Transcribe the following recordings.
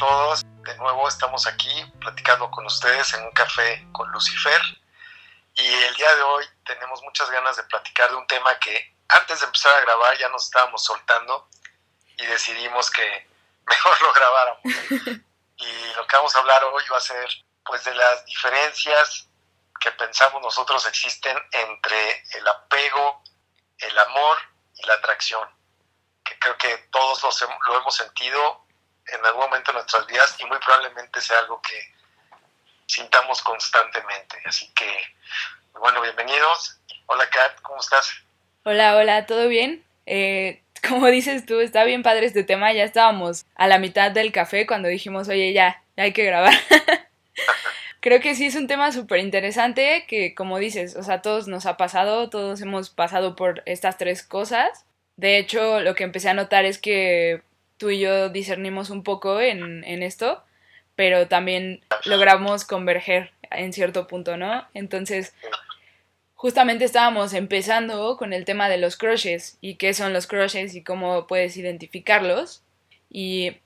todos. De nuevo estamos aquí platicando con ustedes en un café con Lucifer. Y el día de hoy tenemos muchas ganas de platicar de un tema que antes de empezar a grabar ya nos estábamos soltando y decidimos que mejor lo grabáramos. y lo que vamos a hablar hoy va a ser pues de las diferencias que pensamos nosotros existen entre el apego, el amor y la atracción. Que creo que todos lo hemos sentido en algún momento de nuestras vidas y muy probablemente sea algo que sintamos constantemente. Así que, bueno, bienvenidos. Hola Kat, ¿cómo estás? Hola, hola, ¿todo bien? Eh, como dices tú, está bien padre este tema. Ya estábamos a la mitad del café cuando dijimos, oye, ya, ya hay que grabar. Creo que sí es un tema súper interesante que, como dices, o sea, todos nos ha pasado, todos hemos pasado por estas tres cosas. De hecho, lo que empecé a notar es que tú y yo discernimos un poco en, esto, pero también logramos converger en cierto punto, ¿no? Entonces, justamente estábamos empezando con el tema de los crushes y qué son los crushes y cómo puedes identificarlos. Y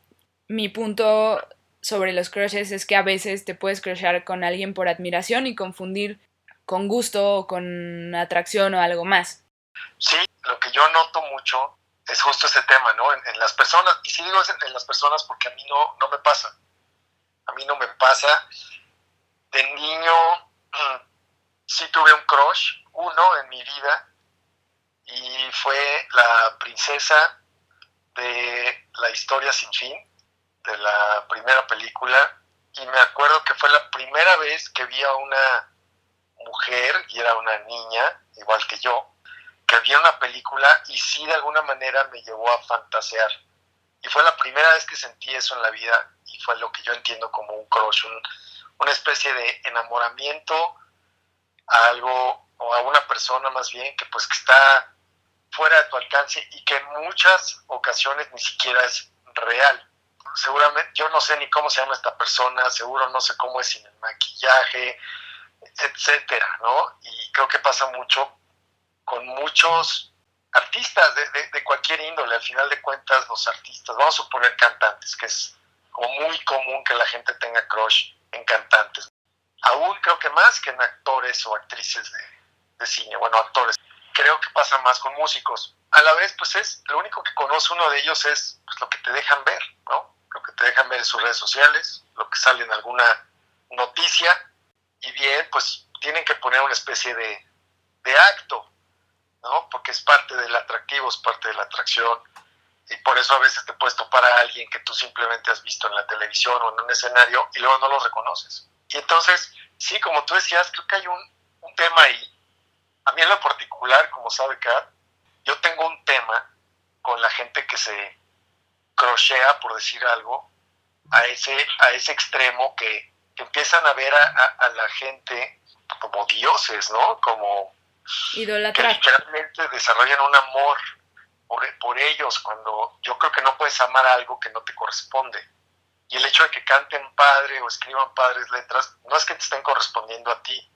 mi punto sobre los crushes es que a veces te puedes crushar con alguien por admiración y confundir con gusto o con atracción o algo más. Sí, lo que yo noto mucho es justo ese tema, ¿no? En, las personas, y sí digo en, las personas porque a mí no, no me pasa. A mí no me pasa. De niño sí tuve un crush, uno en mi vida, y fue la princesa de la historia sin fin, de la primera película, y me acuerdo que fue la primera vez que vi a una mujer, y era una niña, igual que yo, que había una película y sí de alguna manera me llevó a fantasear. Y fue la primera vez que sentí eso en la vida y fue lo que yo entiendo como un crush, una especie de enamoramiento a algo o a una persona más bien que pues que está fuera de tu alcance y que en muchas ocasiones ni siquiera es real. Seguramente yo no sé ni cómo se llama esta persona, seguro no sé cómo es sin el maquillaje, etcétera, ¿no? Y creo que pasa mucho con muchos artistas de, de, cualquier índole, al final de cuentas los artistas, vamos a suponer cantantes, que es como muy común que la gente tenga crush en cantantes. Aún creo que más que en actores o actrices de, de cine, bueno, actores. Creo que pasa más con músicos. A la vez, pues es, lo único que conoce uno de ellos es pues, lo que te dejan ver, ¿no? Lo que te dejan ver en sus redes sociales, lo que sale en alguna noticia, y bien, pues tienen que poner una especie de, de acto, ¿no? Porque es parte del atractivo, es parte de la atracción. Y por eso a veces te puedes topar a alguien que tú simplemente has visto en la televisión o en un escenario y luego no lo reconoces. Y entonces, sí, como tú decías, creo que hay un, un tema ahí. A mí en lo particular, como sabe Kat, yo tengo un tema con la gente que se crochea, por decir algo, a ese, a ese extremo que, empiezan a ver a, a la gente como dioses, ¿no? Como Idolatrar. Que literalmente desarrollan un amor por, ellos cuando yo creo que no puedes amar algo que no te corresponde. Y el hecho de que canten padre o escriban padres letras, no es que te estén correspondiendo a ti,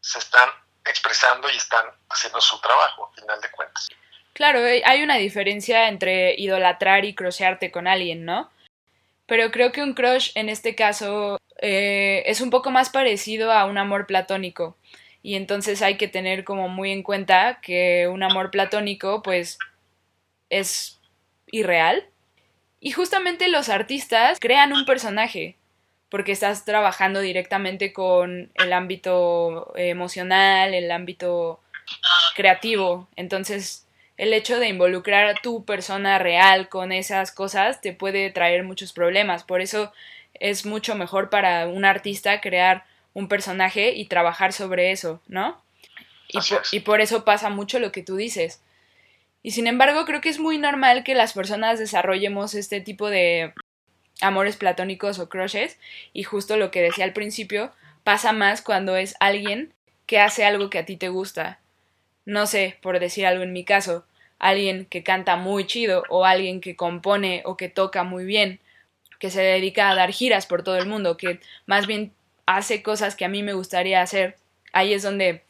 se están expresando y están haciendo su trabajo, al final de cuentas. Claro, eh, hay una diferencia entre idolatrar y crochearte con alguien, ¿no? Pero creo que un crush en este caso eh, es un poco más parecido a un amor platónico y entonces hay que tener como muy en cuenta que un amor platónico pues es irreal. Y justamente los artistas crean un personaje porque estás trabajando directamente con el ámbito emocional, el ámbito creativo. Entonces, el hecho de involucrar a tu persona real con esas cosas te puede traer muchos problemas. Por eso es mucho mejor para un artista crear un personaje y trabajar sobre eso, ¿no? Y por, eso pasa mucho lo que tú dices. Y sin embargo, creo que es muy normal que las personas desarrollemos este tipo de amores platónicos o crushes. Y justo lo que decía al principio, pasa más cuando es alguien que hace algo que a ti te gusta. No sé, por decir algo en mi caso, alguien que canta muy chido o alguien que compone o que toca muy bien, que se dedica a dar giras por todo el mundo, que más bien hace cosas que a mí me gustaría hacer. Ahí es donde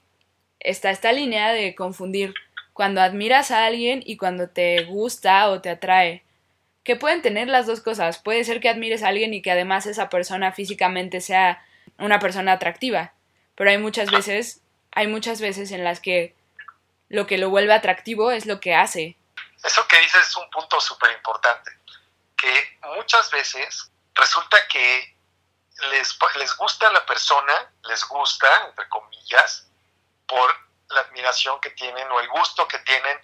está esta línea de confundir cuando admiras a alguien y cuando te gusta o te atrae. que pueden tener las dos cosas. Puede ser que admires a alguien y que además esa persona físicamente sea una persona atractiva, pero hay muchas veces, hay muchas veces en las que lo que lo vuelve atractivo es lo que hace. Eso que dices es un punto súper importante, que muchas veces resulta que les, les gusta la persona, les gusta, entre comillas, por la admiración que tienen o el gusto que tienen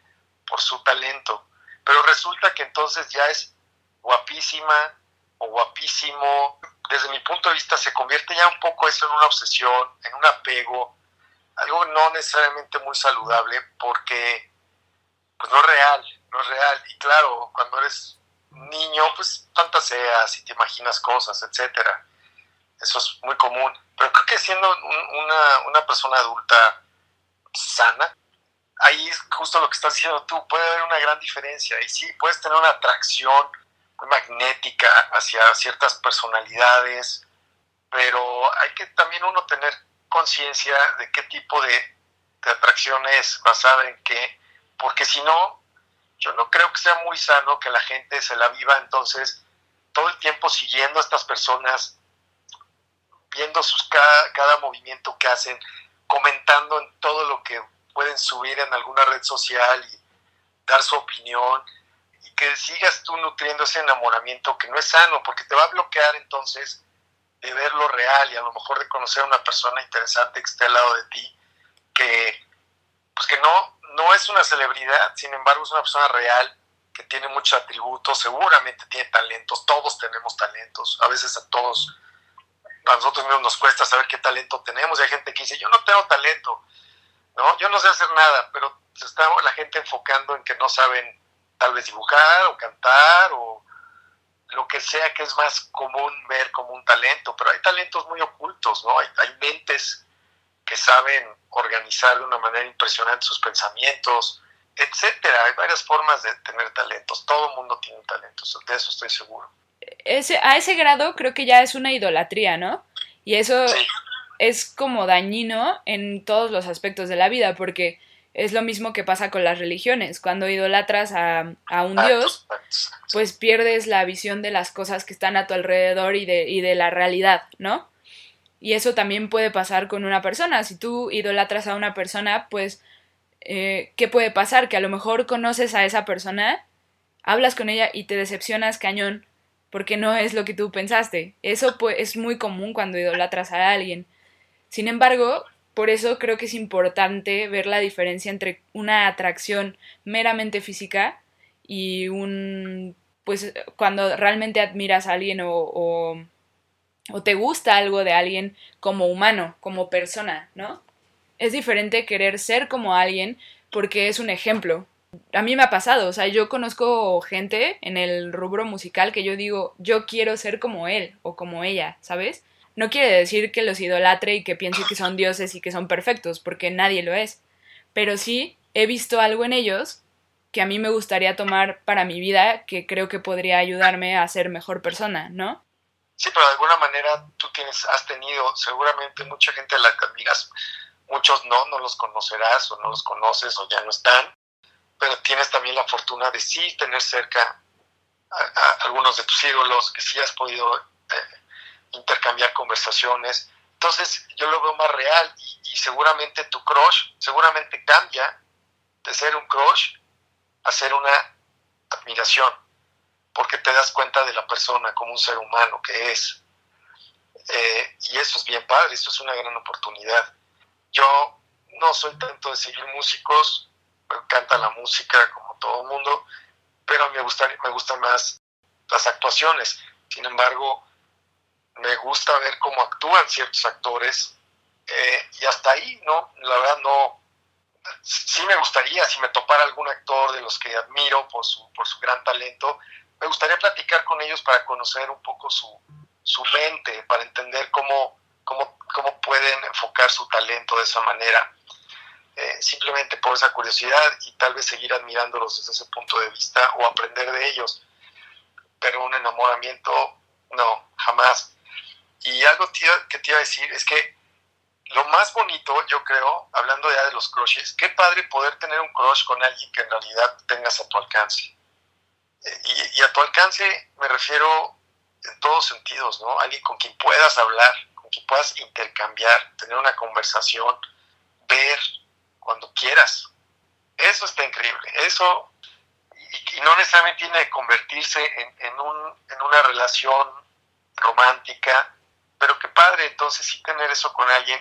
por su talento. Pero resulta que entonces ya es guapísima o guapísimo. Desde mi punto de vista se convierte ya un poco eso en una obsesión, en un apego, algo no necesariamente muy saludable porque pues no es real, no es real. Y claro, cuando eres niño, pues fantaseas y te imaginas cosas, etcétera. Eso es muy común. Pero creo que siendo una, una persona adulta sana, ahí es justo lo que estás diciendo tú, puede haber una gran diferencia. Y sí, puedes tener una atracción magnética hacia ciertas personalidades, pero hay que también uno tener conciencia de qué tipo de, de atracción es, basada en qué, porque si no, yo no creo que sea muy sano que la gente se la viva entonces todo el tiempo siguiendo a estas personas, viendo sus cada, movimiento que hacen, comentando en todo lo que pueden subir en alguna red social y dar su opinión y que sigas tú nutriendo ese enamoramiento que no es sano porque te va a bloquear entonces de ver lo real y a lo mejor de conocer a una persona interesante que esté al lado de ti que pues que no no es una celebridad sin embargo es una persona real que tiene muchos atributos seguramente tiene talentos todos tenemos talentos a veces a todos a nosotros mismos nos cuesta saber qué talento tenemos y hay gente que dice yo no tengo talento ¿no? Yo no sé hacer nada, pero está la gente enfocando en que no saben tal vez dibujar o cantar o lo que sea que es más común ver como un talento, pero hay talentos muy ocultos, ¿no? Hay, hay mentes que saben organizar de una manera impresionante sus pensamientos, etcétera. Hay varias formas de tener talentos. Todo el mundo tiene talentos, de eso estoy seguro. Ese, a ese grado creo que ya es una idolatría, ¿no? Y eso, es como dañino en todos los aspectos de la vida, porque es lo mismo que pasa con las religiones. Cuando idolatras a, a un dios, pues pierdes la visión de las cosas que están a tu alrededor y de, y de la realidad, ¿no? Y eso también puede pasar con una persona. Si tú idolatras a una persona, pues, eh, ¿qué puede pasar? Que a lo mejor conoces a esa persona, hablas con ella y te decepcionas cañón porque no es lo que tú pensaste. Eso pues, es muy común cuando idolatras a alguien. Sin embargo, por eso creo que es importante ver la diferencia entre una atracción meramente física y un pues cuando realmente admiras a alguien o, o, o, te gusta algo de alguien como humano, como persona, ¿no? Es diferente querer ser como alguien porque es un ejemplo. A mí me ha pasado, o sea, yo conozco gente en el rubro musical que yo digo, yo quiero ser como él o como ella, ¿sabes? No quiere decir que los idolatre y que piense que son dioses y que son perfectos, porque nadie lo es. Pero sí he visto algo en ellos que a mí me gustaría tomar para mi vida, que creo que podría ayudarme a ser mejor persona, ¿no? Sí, pero de alguna manera tú tienes, has tenido seguramente mucha gente a la que admiras, muchos no, no los conocerás o no los conoces o ya no están, pero tienes también la fortuna de sí tener cerca a, algunos de tus ídolos que sí has podido eh, intercambiar conversaciones. Entonces yo lo veo más real y, seguramente tu crush seguramente cambia de ser un crush a ser una admiración, porque te das cuenta de la persona como un ser humano que es. Eh, y eso es bien padre, eso es una gran oportunidad. Yo no soy tanto de seguir músicos, me encanta la música como todo el mundo, pero me, gusta, me gustan más las actuaciones. Sin embargo, me gusta ver cómo actúan ciertos actores eh, y hasta ahí, ¿no? La verdad no, sí me gustaría, si me topara algún actor de los que admiro por su, por su gran talento, me gustaría platicar con ellos para conocer un poco su, su mente, para entender cómo, cómo, cómo pueden enfocar su talento de esa manera. Eh, simplemente por esa curiosidad y tal vez seguir admirándolos desde ese punto de vista o aprender de ellos. Pero un enamoramiento, no, jamás. Y algo que te iba a decir es que lo más bonito, yo creo, hablando ya de los crushes, qué padre poder tener un crush con alguien que en realidad tengas a tu alcance. Y, y, a tu alcance me refiero en todos sentidos, ¿no? Alguien con quien puedas hablar, con quien puedas intercambiar, tener una conversación, ver cuando quieras. Eso está increíble. Eso, y, no necesariamente tiene que convertirse en, en, un, en una relación romántica, pero qué padre entonces sí tener eso con alguien.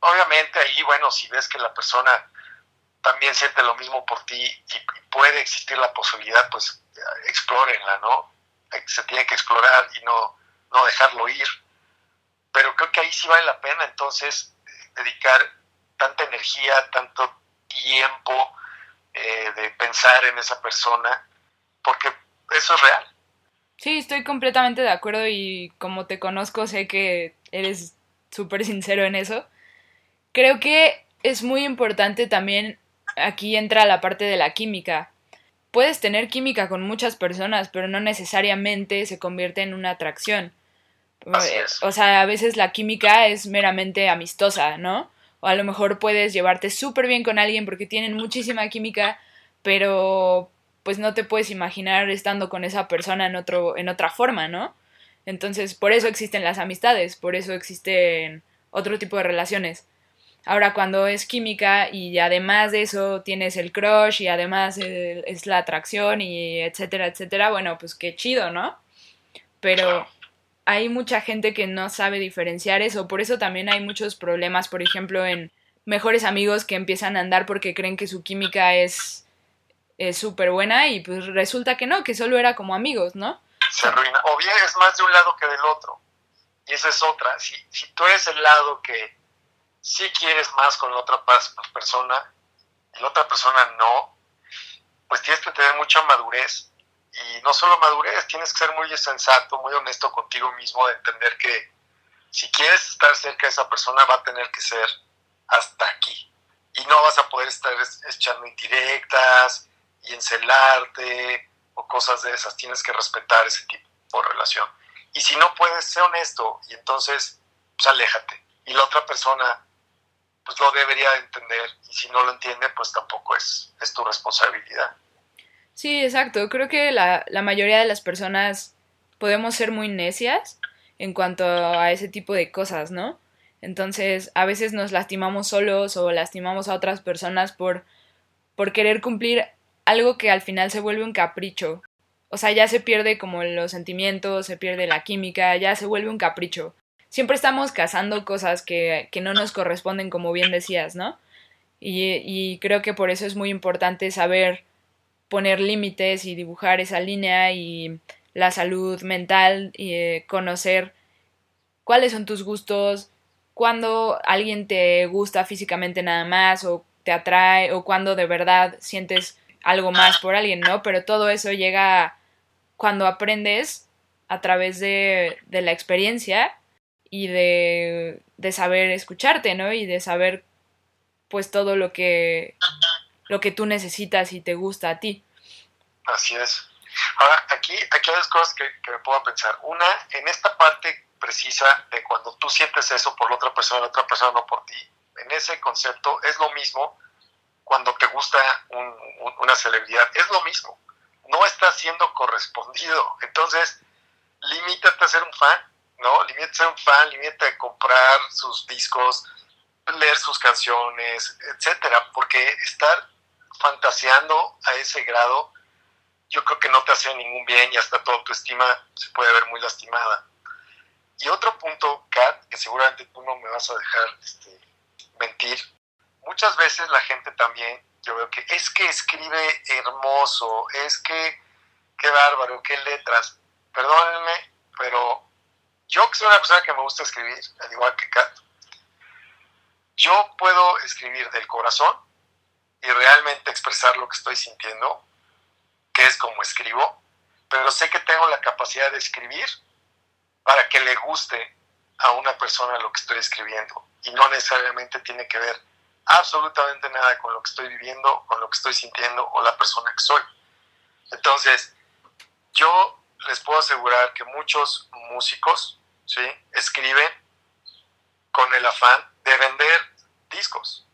Obviamente ahí, bueno, si ves que la persona también siente lo mismo por ti y puede existir la posibilidad, pues explórenla, ¿no? Se tiene que explorar y no, no dejarlo ir. Pero creo que ahí sí vale la pena entonces dedicar tanta energía, tanto tiempo eh, de pensar en esa persona, porque eso es real. Sí, estoy completamente de acuerdo y como te conozco sé que eres súper sincero en eso. Creo que es muy importante también, aquí entra la parte de la química. Puedes tener química con muchas personas, pero no necesariamente se convierte en una atracción. O sea, a veces la química es meramente amistosa, ¿no? O a lo mejor puedes llevarte súper bien con alguien porque tienen muchísima química, pero pues no te puedes imaginar estando con esa persona en otro en otra forma, ¿no? Entonces, por eso existen las amistades, por eso existen otro tipo de relaciones. Ahora, cuando es química y además de eso tienes el crush y además es la atracción y etcétera, etcétera, bueno, pues qué chido, ¿no? Pero hay mucha gente que no sabe diferenciar eso, por eso también hay muchos problemas, por ejemplo, en mejores amigos que empiezan a andar porque creen que su química es súper buena y pues resulta que no, que solo era como amigos, ¿no? Se arruina. O bien es más de un lado que del otro. Y esa es otra. Si, si tú eres el lado que sí quieres más con la otra persona y la otra persona no, pues tienes que tener mucha madurez y no solo madurez, tienes que ser muy sensato, muy honesto contigo mismo, de entender que si quieres estar cerca de esa persona va a tener que ser hasta aquí. Y no vas a poder estar echando indirectas y encelarte o cosas de esas. Tienes que respetar ese tipo de relación. Y si no puedes, ser honesto y entonces, pues aléjate. Y la otra persona, pues lo debería entender. Y si no lo entiende, pues tampoco es, es tu responsabilidad. Sí, exacto. Creo que la, la mayoría de las personas podemos ser muy necias en cuanto a ese tipo de cosas, ¿no? Entonces, a veces nos lastimamos solos o lastimamos a otras personas por, por querer cumplir algo que al final se vuelve un capricho. O sea, ya se pierde como los sentimientos, se pierde la química, ya se vuelve un capricho. Siempre estamos cazando cosas que, que no nos corresponden, como bien decías, ¿no? Y, y creo que por eso es muy importante saber poner límites y dibujar esa línea y la salud mental y eh, conocer cuáles son tus gustos, cuando alguien te gusta físicamente nada más o te atrae o cuando de verdad sientes algo más por alguien, ¿no? Pero todo eso llega cuando aprendes a través de, de la experiencia y de, de saber escucharte, ¿no? Y de saber pues todo lo que lo que tú necesitas y te gusta a ti. Así es. Ahora, aquí, aquí hay dos cosas que, me puedo pensar. Una, en esta parte precisa de cuando tú sientes eso por la otra persona, la otra persona no por ti, en ese concepto es lo mismo cuando te gusta una celebridad, es lo mismo. No está siendo correspondido. Entonces, limítate a ser un fan, ¿no? Limítate a ser un fan, limítate a comprar sus discos, leer sus canciones, etcétera, porque estar fantaseando a ese grado, yo creo que no te hace ningún bien y hasta tu autoestima se puede ver muy lastimada. Y otro punto, Kat, que seguramente tú no me vas a dejar este, mentir, muchas veces la gente también, yo veo que es que escribe hermoso, es que, qué bárbaro, qué letras. Perdónenme, pero yo que soy una persona que me gusta escribir, al igual que Kat, yo puedo escribir del corazón y realmente expresar lo que estoy sintiendo, que es como escribo, pero sé que tengo la capacidad de escribir para que le guste a una persona lo que estoy escribiendo y no necesariamente tiene que ver absolutamente nada con lo que estoy viviendo, con lo que estoy sintiendo o la persona que soy. Entonces, yo les puedo asegurar que muchos músicos ¿sí? escriben con el afán de vender discos.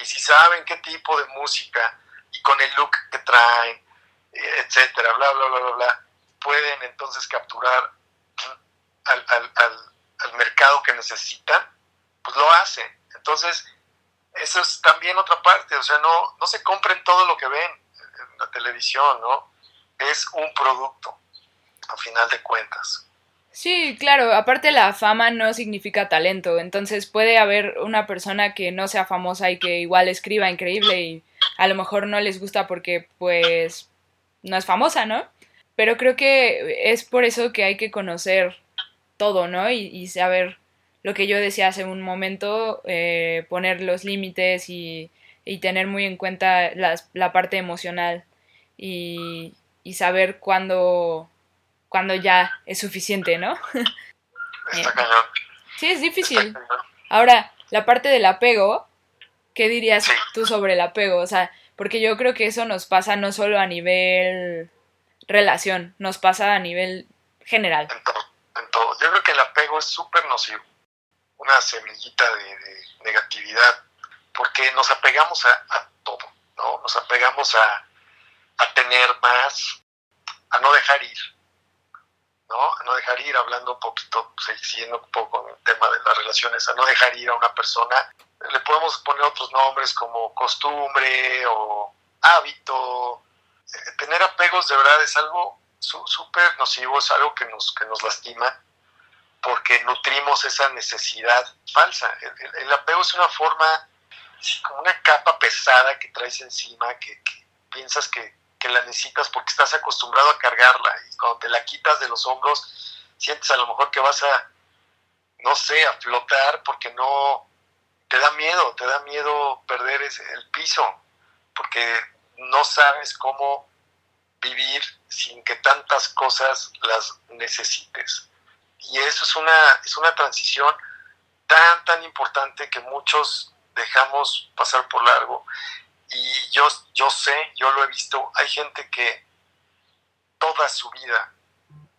Y si saben qué tipo de música y con el look que traen etcétera, bla, bla, bla, bla, bla, pueden entonces capturar al, al, al, mercado que necesitan, pues lo hacen. Entonces, eso es también otra parte, o sea, no, no se compren todo lo que ven en la televisión, ¿no? Es un producto, a final de cuentas. Sí, claro, aparte la fama no significa talento, entonces puede haber una persona que no sea famosa y que igual escriba increíble y a lo mejor no les gusta porque pues no es famosa, ¿no? Pero creo que es por eso que hay que conocer todo, ¿no? Y, saber lo que yo decía hace un momento, eh, poner los límites y, tener muy en cuenta la parte emocional y, y saber cuándo cuando ya es suficiente, ¿no? Está cañón. Sí, es difícil. Ahora, la parte del apego, ¿qué dirías tú sobre el apego? O sea, porque yo creo que eso nos pasa no solo a nivel relación, nos pasa a nivel general. En todo, en todo. Yo creo que el apego es súper nocivo, una semillita de, negatividad, porque nos apegamos a, todo, ¿no? Nos apegamos a, a tener más, a no dejar ir, ¿no? A no dejar ir, hablando un poquito, siguiendo un poco con el tema de las relaciones, a no dejar ir a una persona. Le podemos poner otros nombres como costumbre o hábito. Eh, tener apegos de verdad es algo súper nocivo, es algo que nos, que nos lastima porque nutrimos esa necesidad falsa. El, apego es una forma, como una capa pesada que traes encima, que piensas que, que la necesitas porque estás acostumbrado a cargarla y cuando te la quitas de los hombros sientes a lo mejor que vas a, no sé, a flotar porque no, te da miedo, te da miedo perder el piso porque no sabes cómo vivir sin que tantas cosas las necesites. Y eso es una, es una transición tan, tan importante que muchos dejamos pasar por largo y yo, yo sé, yo lo he visto, hay gente que toda su vida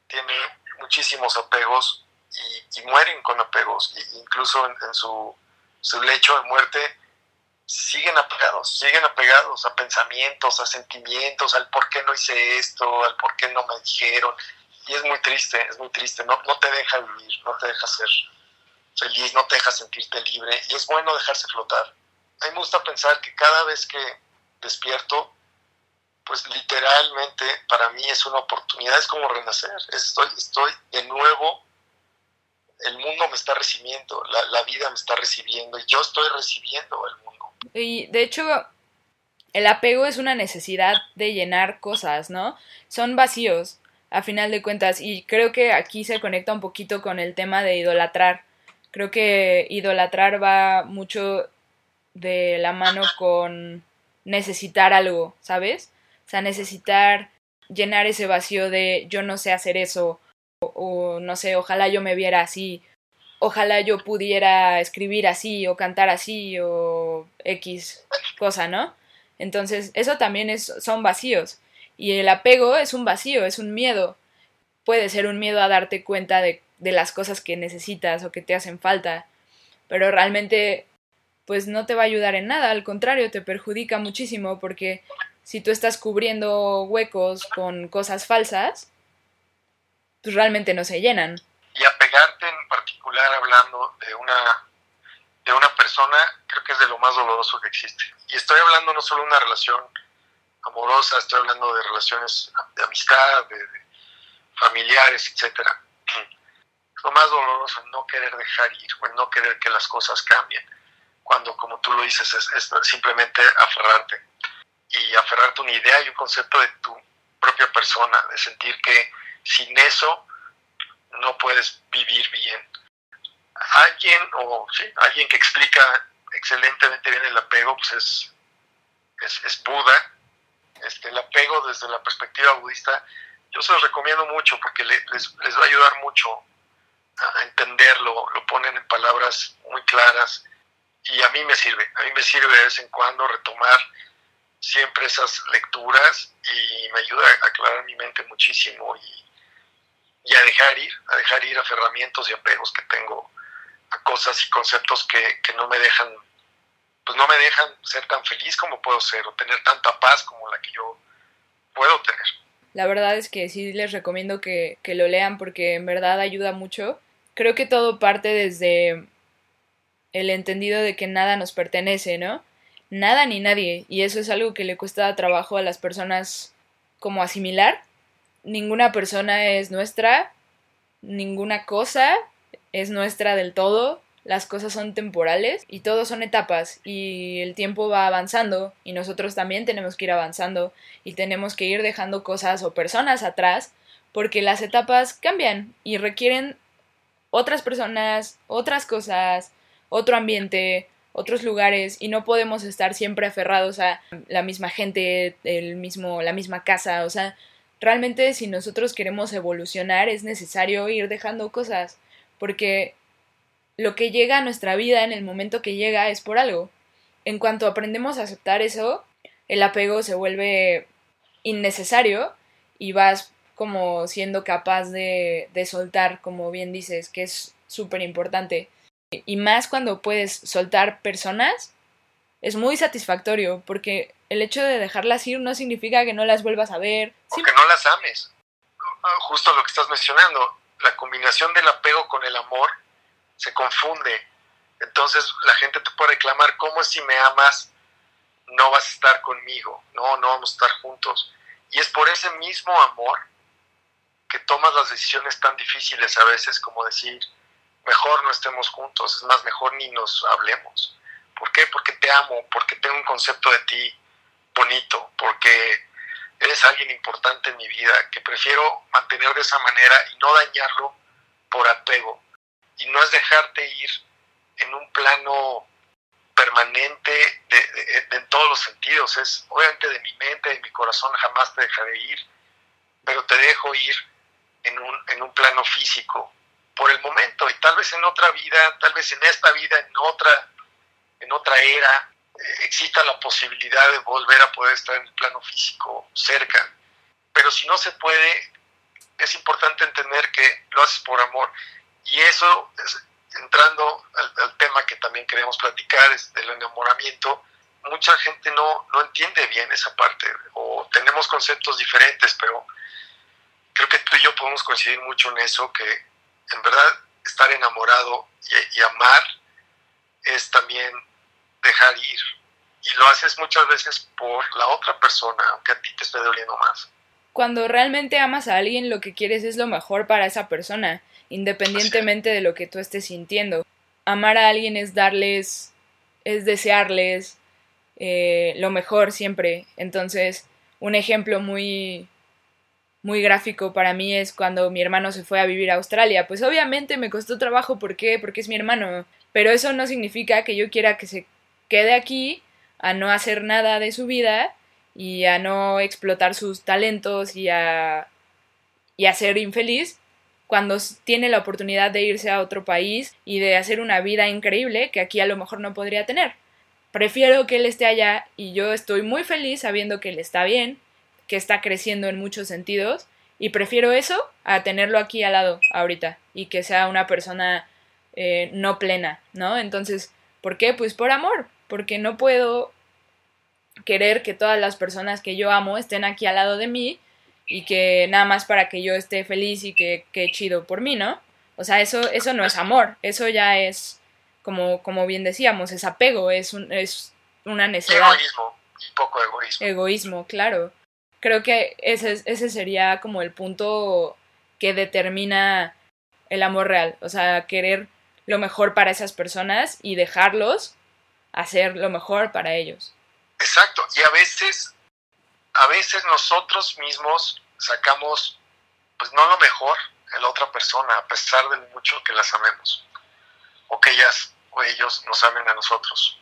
tiene muchísimos apegos y, mueren con apegos, e incluso en, su, su, lecho de muerte siguen apegados, siguen apegados a pensamientos, a sentimientos, al por qué no hice esto, al por qué no me dijeron. Y es muy triste, es muy triste, no, no te deja vivir, no te deja ser feliz, no te deja sentirte libre y es bueno dejarse flotar a mí me gusta pensar que cada vez que despierto, pues literalmente para mí es una oportunidad, es como renacer, estoy, estoy de nuevo, el mundo me está recibiendo, la, vida me está recibiendo y yo estoy recibiendo el mundo. Y de hecho, el apego es una necesidad de llenar cosas, ¿no? Son vacíos, a final de cuentas, y creo que aquí se conecta un poquito con el tema de idolatrar. Creo que idolatrar va mucho de la mano con necesitar algo, ¿sabes? O sea, necesitar llenar ese vacío de yo no sé hacer eso, o, no sé, ojalá yo me viera así, ojalá yo pudiera escribir así, o cantar así, o X cosa, ¿no? Entonces, eso también es, son vacíos. Y el apego es un vacío, es un miedo. Puede ser un miedo a darte cuenta de, de las cosas que necesitas o que te hacen falta. Pero realmente pues no te va a ayudar en nada, al contrario, te perjudica muchísimo porque si tú estás cubriendo huecos con cosas falsas, pues realmente no se llenan. Y apegarte en particular hablando de una de una persona, creo que es de lo más doloroso que existe. Y estoy hablando no solo de una relación amorosa, estoy hablando de relaciones de amistad, de, familiares, etcétera. Lo más doloroso es no querer dejar ir, o no querer que las cosas cambien cuando, como tú lo dices, es, simplemente aferrarte. Y aferrarte a una idea y un concepto de tu propia persona, de sentir que sin eso no puedes vivir bien. Alguien, o sí, alguien que explica excelentemente bien el apego, pues es, es, Buda. Este, el apego desde la perspectiva budista, yo se los recomiendo mucho porque les, les va a ayudar mucho a entenderlo, lo ponen en palabras muy claras y a mí me sirve, a mí me sirve de vez en cuando retomar siempre esas lecturas y me ayuda a aclarar mi mente muchísimo y, a dejar ir, a dejar ir aferramientos y apegos que tengo a cosas y conceptos que, que no me dejan, pues no me dejan ser tan feliz como puedo ser o tener tanta paz como la que yo puedo tener. La verdad es que sí les recomiendo que, que lo lean porque en verdad ayuda mucho. Creo que todo parte desde el entendido de que nada nos pertenece, ¿no? Nada ni nadie. Y eso es algo que le cuesta trabajo a las personas como asimilar. Ninguna persona es nuestra, ninguna cosa es nuestra del todo, las cosas son temporales y todo son etapas y el tiempo va avanzando y nosotros también tenemos que ir avanzando y tenemos que ir dejando cosas o personas atrás porque las etapas cambian y requieren otras personas, otras cosas, otro ambiente, otros lugares y no podemos estar siempre aferrados a la misma gente, el mismo la misma casa, o sea, realmente si nosotros queremos evolucionar es necesario ir dejando cosas porque lo que llega a nuestra vida en el momento que llega es por algo. En cuanto aprendemos a aceptar eso, el apego se vuelve innecesario y vas como siendo capaz de, de soltar, como bien dices, que es súper importante. Y más cuando puedes soltar personas, es muy satisfactorio, porque el hecho de dejarlas ir no significa que no las vuelvas a ver. O que no las ames. Justo lo que estás mencionando, la combinación del apego con el amor se confunde. Entonces la gente te puede reclamar, ¿cómo si me amas no vas a estar conmigo? No, no vamos a estar juntos. Y es por ese mismo amor que tomas las decisiones tan difíciles a veces como decir, mejor no estemos juntos, es más, mejor ni nos hablemos. ¿Por qué? Porque te amo, porque tengo un concepto de ti bonito, porque eres alguien importante en mi vida, que prefiero mantener de esa manera y no dañarlo por apego y no es dejarte ir en un plano permanente en todos los sentidos. Es obviamente de mi mente, de mi corazón, jamás te dejaré ir, pero te dejo ir en un, en un plano físico por el momento y tal vez en otra vida, tal vez en esta vida, en otra, en otra era, eh, exista la posibilidad de volver a poder estar en el plano físico cerca. Pero si no se puede, es importante entender que lo haces por amor y eso, entrando al, tema que también queremos platicar, es del enamoramiento, mucha gente no, no entiende bien esa parte o tenemos conceptos diferentes, pero creo que tú y yo podemos coincidir mucho en eso, que en verdad estar enamorado y, y amar es también dejar ir. Y lo haces muchas veces por la otra persona, aunque a ti te esté doliendo más. Cuando realmente amas a alguien, lo que quieres es lo mejor para esa persona independientemente de lo que tú estés sintiendo. Amar a alguien es darles, es desearles eh, lo mejor siempre. Entonces, un ejemplo muy, muy gráfico para mí es cuando mi hermano se fue a vivir a Australia. Pues obviamente me costó trabajo, ¿por qué? Porque es mi hermano. Pero eso no significa que yo quiera que se quede aquí a no hacer nada de su vida y a no explotar sus talentos y a, y a ser infeliz, cuando tiene la oportunidad de irse a otro país y de hacer una vida increíble que aquí a lo mejor no podría tener. Prefiero que él esté allá y yo estoy muy feliz sabiendo que él está bien, que está creciendo en muchos sentidos y prefiero eso a tenerlo aquí al lado ahorita y que sea una persona eh, no plena, ¿no? Entonces, ¿por qué? Pues por amor, porque no puedo querer que todas las personas que yo amo estén aquí al lado de mí y que nada más para que yo esté feliz y que, que chido por mí, ¿no? O sea, eso, eso no es amor, eso ya es, como, como bien decíamos, es apego, es, un, es una necesidad. Egoísmo, y poco egoísmo. Egoísmo, claro. Creo que ese, ese sería como el punto que determina el amor real, o sea, querer lo mejor para esas personas y dejarlos hacer lo mejor para ellos. Exacto, y a veces a veces nosotros mismos sacamos, pues no lo mejor en la otra persona, a pesar de mucho que las amemos, o que ellas o ellos nos amen a nosotros.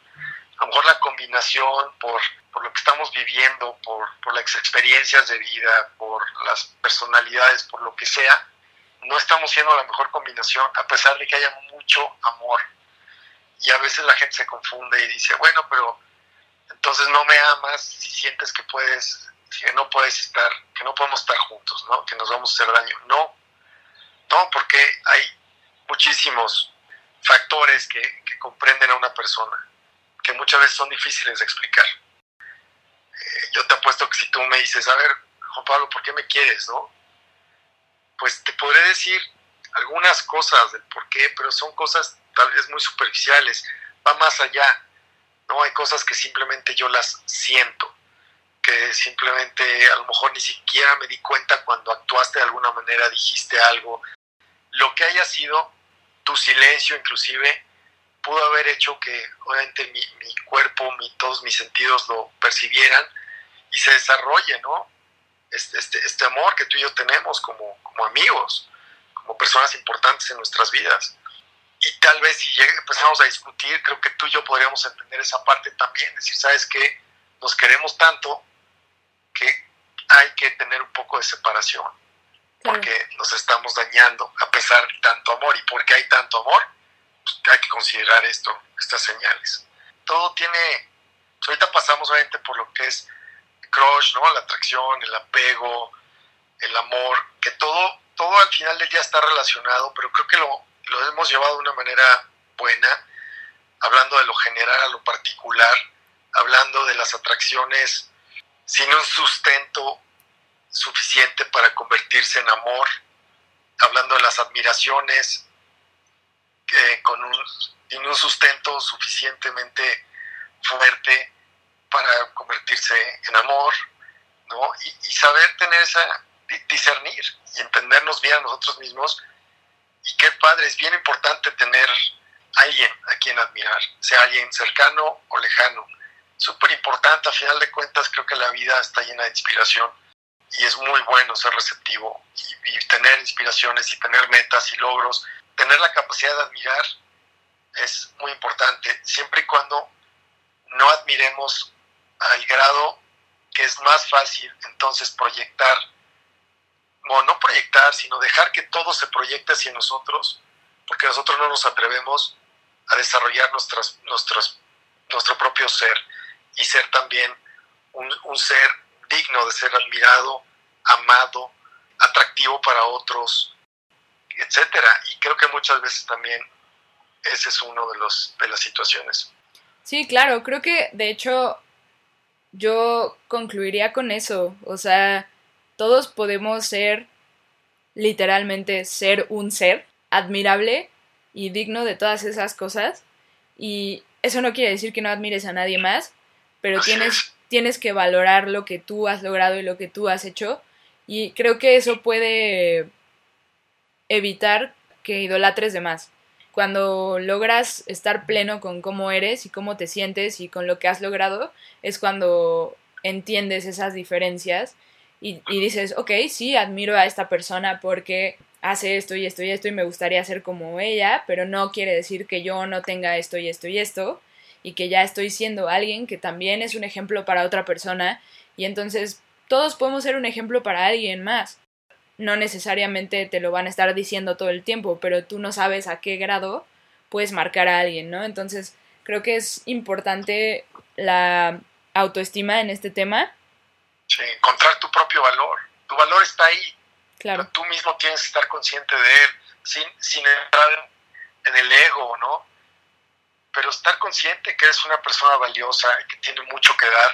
A lo mejor la combinación por, por lo que estamos viviendo, por, las experiencias de vida, por las personalidades, por lo que sea, no estamos siendo la mejor combinación, a pesar de que haya mucho amor. Y a veces la gente se confunde y dice, bueno, pero entonces no me amas si sientes que puedes, que no puedes estar, que no podemos estar juntos, ¿no? Que nos vamos a hacer daño. No, no, porque hay muchísimos factores que, comprenden a una persona, que muchas veces son difíciles de explicar. Yo te apuesto que si tú me dices, a ver, Juan Pablo, ¿por qué me quieres, no? Pues te podré decir algunas cosas del por qué, pero son cosas tal vez muy superficiales, va más allá, ¿no? Hay cosas que simplemente yo las siento, que simplemente a lo mejor ni siquiera me di cuenta cuando actuaste de alguna manera, dijiste algo, lo que haya sido, tu silencio inclusive, pudo haber hecho que obviamente mi, mi cuerpo, mi, todos mis sentidos lo percibieran y se desarrolle, ¿no? Este, este, este amor que tú y yo tenemos como, como amigos, como personas importantes en nuestras vidas. Y tal vez si empezamos a discutir, creo que tú y yo podríamos entender esa parte también, decir, ¿sabes qué? Nos queremos tanto que hay que tener un poco de separación, porque nos estamos dañando a pesar de tanto amor. Y porque hay tanto amor, hay que considerar esto, estas señales. Todo tiene, ahorita pasamos obviamente por lo que es crush, ¿no? La atracción, el apego, el amor, que todo, todo al final del día está relacionado, pero creo que lo, lo hemos llevado de una manera buena, hablando de lo general a lo particular, hablando de las atracciones sin un sustento suficiente para convertirse en amor, hablando de las admiraciones eh, con un, un sustento suficientemente fuerte para convertirse en amor, ¿no? Y, saber tener esa, discernir y entendernos bien a nosotros mismos. Y qué padre, es bien importante tener alguien a quien admirar, sea alguien cercano o lejano. Súper importante, a final de cuentas creo que la vida está llena de inspiración y es muy bueno ser receptivo y tener inspiraciones y tener metas y logros, tener la capacidad de admirar es muy importante, siempre y cuando no admiremos al grado que es más fácil entonces proyectar, o no proyectar, sino dejar que todo se proyecte hacia nosotros, porque nosotros no nos atrevemos a desarrollar nuestros, nuestro propio ser y ser también un ser digno de ser admirado, amado, atractivo para otros, etcétera. Y creo que muchas veces también ese es uno de los de las situaciones. Sí, claro, creo que de hecho yo concluiría con eso. O sea, todos podemos ser, literalmente, ser un ser admirable y digno de todas esas cosas. Y eso no quiere decir que no admires a nadie más, pero tienes, tienes que valorar lo que tú has logrado y lo que tú has hecho. Y creo que eso puede evitar que idolatres de más. Cuando logras estar pleno con cómo eres y cómo te sientes y con lo que has logrado, es cuando entiendes esas diferencias y, dices, ok, sí, admiro a esta persona porque hace esto y esto y esto y me gustaría ser como ella, pero no quiere decir que yo no tenga esto y esto y esto y que ya estoy siendo alguien que también es un ejemplo para otra persona. Y entonces todos podemos ser un ejemplo para alguien más no necesariamente te lo van a estar diciendo todo el tiempo, pero tú no sabes a qué grado puedes marcar a alguien, ¿no? Entonces, creo que es importante la autoestima en este tema. Sí, encontrar tu propio valor. Tu valor está ahí. Claro. tú mismo tienes que estar consciente de él, sin, sin entrar en el ego, ¿no? Pero estar consciente que eres una persona valiosa y que tiene mucho que dar.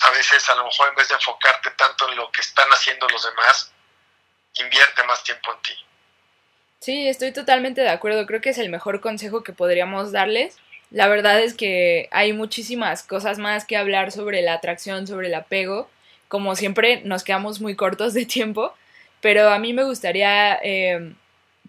A veces, a lo mejor, en vez de enfocarte tanto en lo que están haciendo los demás, invierte más tiempo en ti. Sí, estoy totalmente de acuerdo. Creo que es el mejor consejo que podríamos darles. La verdad es que hay muchísimas cosas más que hablar sobre la atracción, sobre el apego. Como siempre, nos quedamos muy cortos de tiempo. Pero a mí me gustaría eh,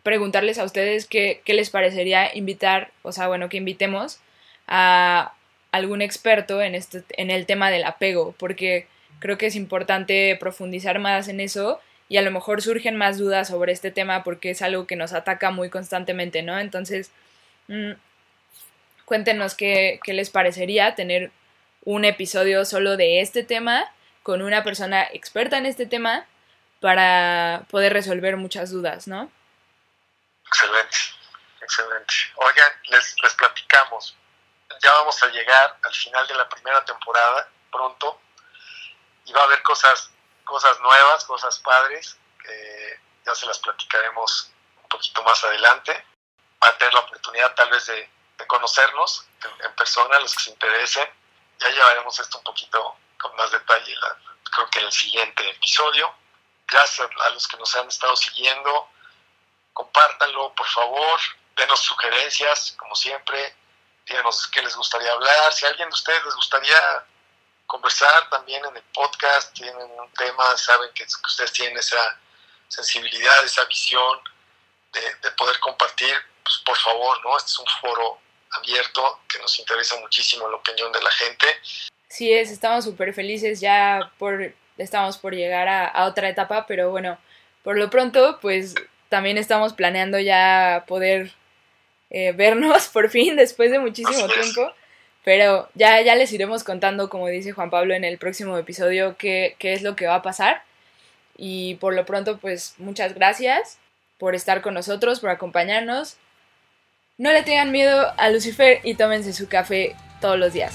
preguntarles a ustedes qué, qué les parecería invitar, o sea, bueno, que invitemos a algún experto en, este, en el tema del apego, porque creo que es importante profundizar más en eso y a lo mejor surgen más dudas sobre este tema porque es algo que nos ataca muy constantemente, ¿no? Entonces, mm, cuéntenos qué, qué les parecería tener un episodio solo de este tema con una persona experta en este tema para poder resolver muchas dudas, ¿no? Excelente, excelente. Oigan, les, les platicamos. Ya vamos a llegar al final de la primera temporada pronto y va a haber cosas cosas nuevas, cosas padres, que ya se las platicaremos un poquito más adelante. Va a tener la oportunidad tal vez de, conocernos en, persona, los que se interesen. Ya llevaremos esto un poquito con más detalle. creo en el siguiente episodio. Gracias a los que nos han estado siguiendo. Compártanlo, por favor. Denos sugerencias, como siempre. Díganos qué les gustaría hablar. Si a alguien de ustedes les gustaría conversar también en el podcast, tienen un tema, saben que, ustedes tienen esa sensibilidad, esa visión de, poder compartir, pues por favor, ¿no? Este es un foro abierto que nos interesa muchísimo la opinión de la gente. Sí es, estamos súper felices ya por, estamos por llegar a, otra etapa, pero bueno, por lo pronto, pues también estamos planeando ya poder eh, vernos por fin después de muchísimo tiempo. Pero ya, ya les iremos contando, como dice Juan Pablo en el próximo episodio, qué, qué es lo que va a pasar. Y por lo pronto, pues muchas gracias por estar con nosotros, por acompañarnos. No le tengan miedo a Lucifer y tómense su café todos los días.